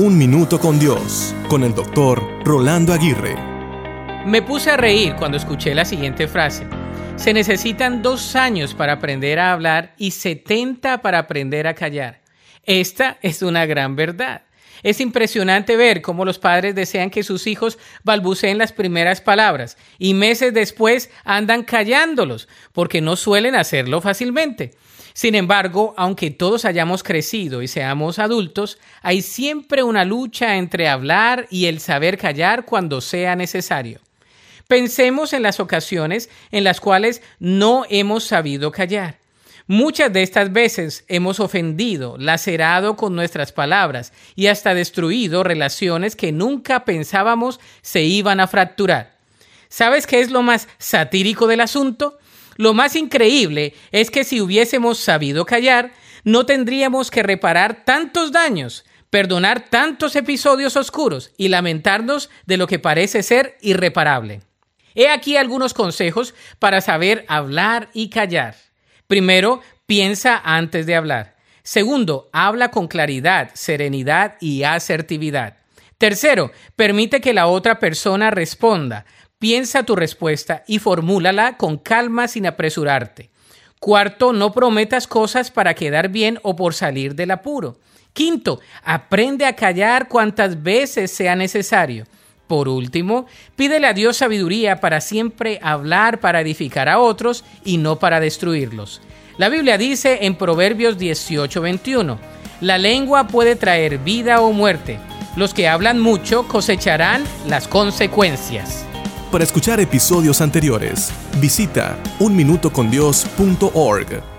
Un Minuto con Dios, con el doctor Rolando Aguirre. Me puse a reír cuando escuché la siguiente frase. Se necesitan dos años para aprender a hablar y 70 para aprender a callar. Esta es una gran verdad. Es impresionante ver cómo los padres desean que sus hijos balbuceen las primeras palabras y meses después andan callándolos porque no suelen hacerlo fácilmente. Sin embargo, aunque todos hayamos crecido y seamos adultos, hay siempre una lucha entre hablar y el saber callar cuando sea necesario. Pensemos en las ocasiones en las cuales no hemos sabido callar. Muchas de estas veces hemos ofendido, lacerado con nuestras palabras y hasta destruido relaciones que nunca pensábamos se iban a fracturar. ¿Sabes qué es lo más satírico del asunto? Lo más increíble es que si hubiésemos sabido callar, no tendríamos que reparar tantos daños, perdonar tantos episodios oscuros y lamentarnos de lo que parece ser irreparable. He aquí algunos consejos para saber hablar y callar. Primero, piensa antes de hablar. Segundo, habla con claridad, serenidad y asertividad. Tercero, permite que la otra persona responda. Piensa tu respuesta y formúlala con calma sin apresurarte. Cuarto, no prometas cosas para quedar bien o por salir del apuro. Quinto, aprende a callar cuantas veces sea necesario. Por último, pídele a Dios sabiduría para siempre hablar para edificar a otros y no para destruirlos. La Biblia dice en Proverbios 18:21, la lengua puede traer vida o muerte. Los que hablan mucho cosecharán las consecuencias. Para escuchar episodios anteriores, visita unminutocondios.org.